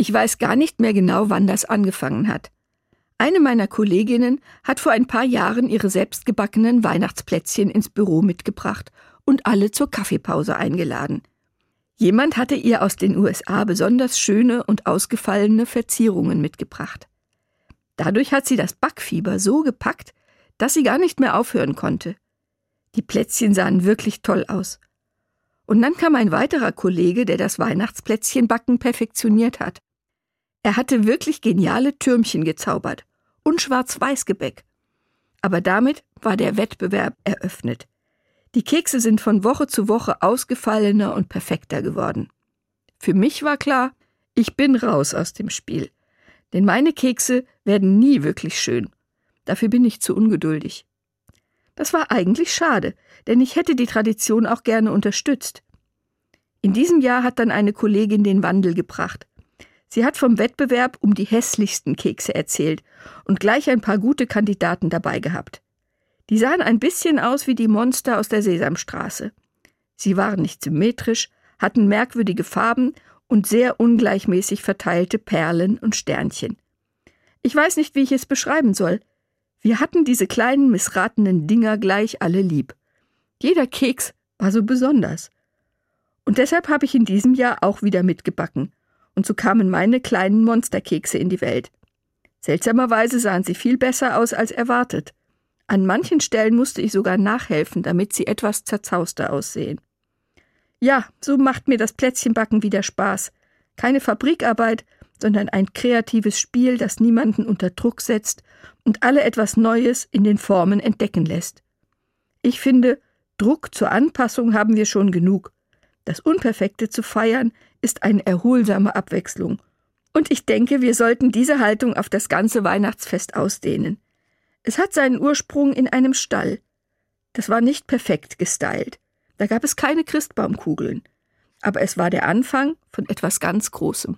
Ich weiß gar nicht mehr genau, wann das angefangen hat. Eine meiner Kolleginnen hat vor ein paar Jahren ihre selbstgebackenen Weihnachtsplätzchen ins Büro mitgebracht und alle zur Kaffeepause eingeladen. Jemand hatte ihr aus den USA besonders schöne und ausgefallene Verzierungen mitgebracht. Dadurch hat sie das Backfieber so gepackt, dass sie gar nicht mehr aufhören konnte. Die Plätzchen sahen wirklich toll aus. Und dann kam ein weiterer Kollege, der das Weihnachtsplätzchenbacken perfektioniert hat. Er hatte wirklich geniale Türmchen gezaubert und Schwarz-Weiß-Gebäck. Aber damit war der Wettbewerb eröffnet. Die Kekse sind von Woche zu Woche ausgefallener und perfekter geworden. Für mich war klar, ich bin raus aus dem Spiel. Denn meine Kekse werden nie wirklich schön. Dafür bin ich zu ungeduldig. Das war eigentlich schade, denn ich hätte die Tradition auch gerne unterstützt. In diesem Jahr hat dann eine Kollegin den Wandel gebracht. Sie hat vom Wettbewerb um die hässlichsten Kekse erzählt und gleich ein paar gute Kandidaten dabei gehabt. Die sahen ein bisschen aus wie die Monster aus der Sesamstraße. Sie waren nicht symmetrisch, hatten merkwürdige Farben und sehr ungleichmäßig verteilte Perlen und Sternchen. Ich weiß nicht, wie ich es beschreiben soll. Wir hatten diese kleinen missratenen Dinger gleich alle lieb. Jeder Keks war so besonders. Und deshalb habe ich in diesem Jahr auch wieder mitgebacken und so kamen meine kleinen Monsterkekse in die Welt. Seltsamerweise sahen sie viel besser aus als erwartet. An manchen Stellen musste ich sogar nachhelfen, damit sie etwas zerzauster aussehen. Ja, so macht mir das Plätzchenbacken wieder Spaß. Keine Fabrikarbeit, sondern ein kreatives Spiel, das niemanden unter Druck setzt und alle etwas Neues in den Formen entdecken lässt. Ich finde, Druck zur Anpassung haben wir schon genug. Das Unperfekte zu feiern ist eine erholsame Abwechslung. Und ich denke, wir sollten diese Haltung auf das ganze Weihnachtsfest ausdehnen. Es hat seinen Ursprung in einem Stall. Das war nicht perfekt gestylt. Da gab es keine Christbaumkugeln. Aber es war der Anfang von etwas ganz Großem.